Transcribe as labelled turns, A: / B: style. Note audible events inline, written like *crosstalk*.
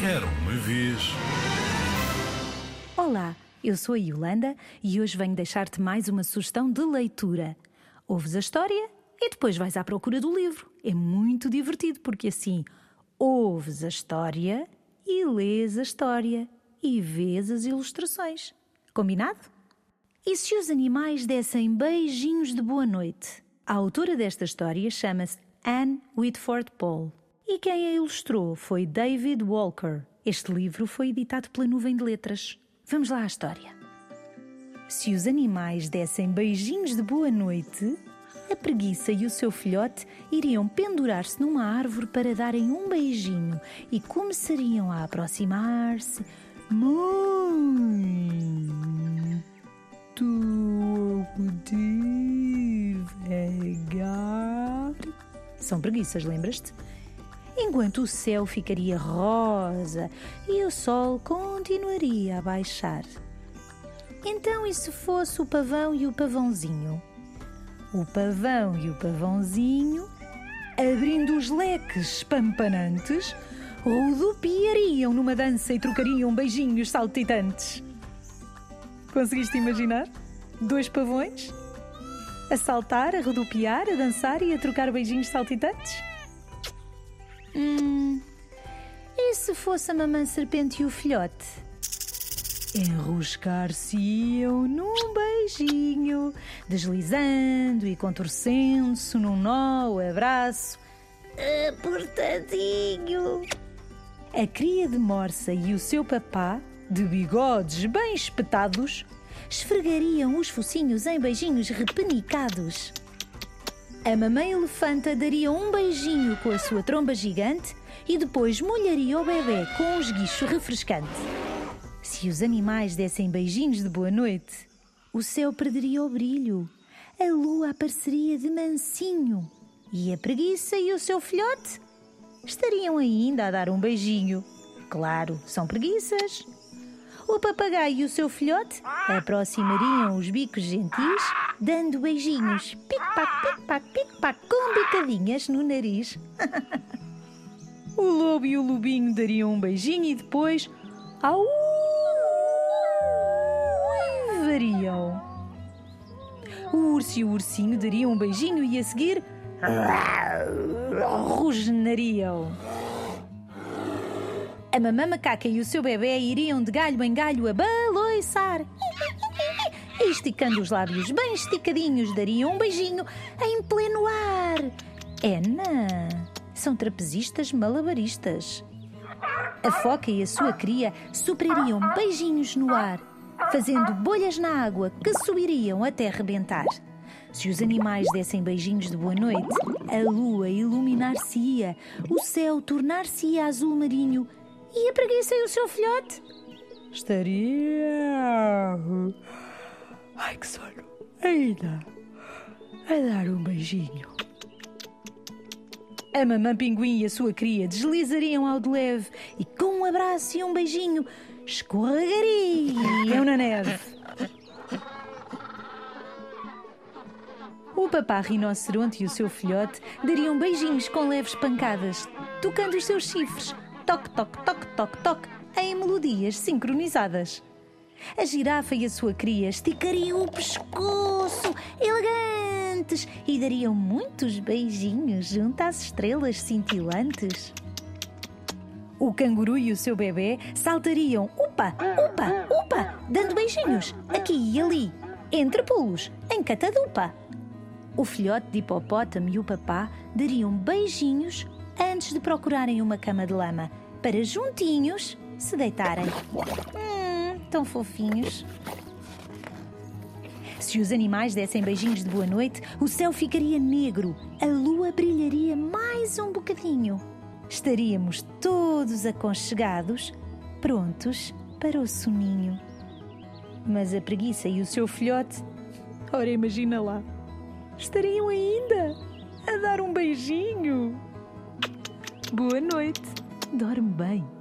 A: Era uma vez.
B: Olá, eu sou a Yolanda e hoje venho deixar-te mais uma sugestão de leitura. Ouves a história e depois vais à procura do livro. É muito divertido porque assim ouves a história e lês a história e vês as ilustrações. Combinado? E se os animais dessem beijinhos de boa noite? A autora desta história chama-se Anne Whitford Paul e quem a ilustrou foi David Walker. Este livro foi editado pela Nuvem de Letras. Vamos lá à história. Se os animais dessem beijinhos de boa noite, a preguiça e o seu filhote iriam pendurar-se numa árvore para darem um beijinho e começariam a aproximar-se muito devagar. São preguiças, lembras-te? Enquanto o céu ficaria rosa e o sol continuaria a baixar. Então, e se fosse o pavão e o pavãozinho? O pavão e o pavãozinho, abrindo os leques espampanantes, rodopiariam numa dança e trocariam beijinhos saltitantes. Conseguiste imaginar? Dois pavões? A saltar, a rodopiar, a dançar e a trocar beijinhos saltitantes? Hum. E se fosse a mamã serpente e o filhote? Enroscar-se-iam num beijinho, deslizando e contorcendo-se num nó abraço apertadinho. A cria de morsa e o seu papá, de bigodes bem espetados, esfregariam os focinhos em beijinhos repenicados. A mamãe elefanta daria um beijinho com a sua tromba gigante e depois molharia o bebê com um esguicho refrescante. Se os animais dessem beijinhos de boa noite, o céu perderia o brilho, a lua apareceria de mansinho e a preguiça e o seu filhote estariam ainda a dar um beijinho. Claro, são preguiças. O papagaio e o seu filhote aproximariam os bicos gentis, dando beijinhos, pic-pac, pic-pac, pic-pac, com bicadinhas no nariz. *laughs* o lobo e o lobinho dariam um beijinho e depois, au, variam. O urso e o ursinho dariam um beijinho e a seguir, *laughs* rosnariam. A mamã macaca e o seu bebê iriam de galho em galho a baloiçar. Esticando os lábios bem esticadinhos, dariam um beijinho em pleno ar. É, não. São trapezistas malabaristas. A foca e a sua cria soprariam beijinhos no ar, fazendo bolhas na água que subiriam até rebentar. Se os animais dessem beijinhos de boa noite, a lua iluminar-se-ia, o céu tornar-se-ia azul marinho e a preguiça e o seu filhote? Estaria. Ai que sono! Ainda a dar um beijinho. A mamã pinguim e a sua cria deslizariam ao de leve e, com um abraço e um beijinho, escorregariam na neve. O papá rinoceronte e o seu filhote dariam beijinhos com leves pancadas, tocando os seus chifres, toque, toque, toque, toque, toque, em melodias sincronizadas. A girafa e a sua cria esticariam o pescoço, elegantes, e dariam muitos beijinhos junto às estrelas cintilantes. O canguru e o seu bebê saltariam, upa, upa, upa, dando beijinhos, aqui e ali, entre pulos, em catadupa. O filhote de hipopótamo e o papá dariam beijinhos antes de procurarem uma cama de lama, para juntinhos se deitarem. Hum, tão fofinhos. Se os animais dessem beijinhos de boa noite, o céu ficaria negro, a lua brilharia mais um bocadinho. Estaríamos todos aconchegados, prontos para o soninho. Mas a preguiça e o seu filhote, ora imagina lá, estariam ainda a dar um beijinho. Boa noite, dorme bem.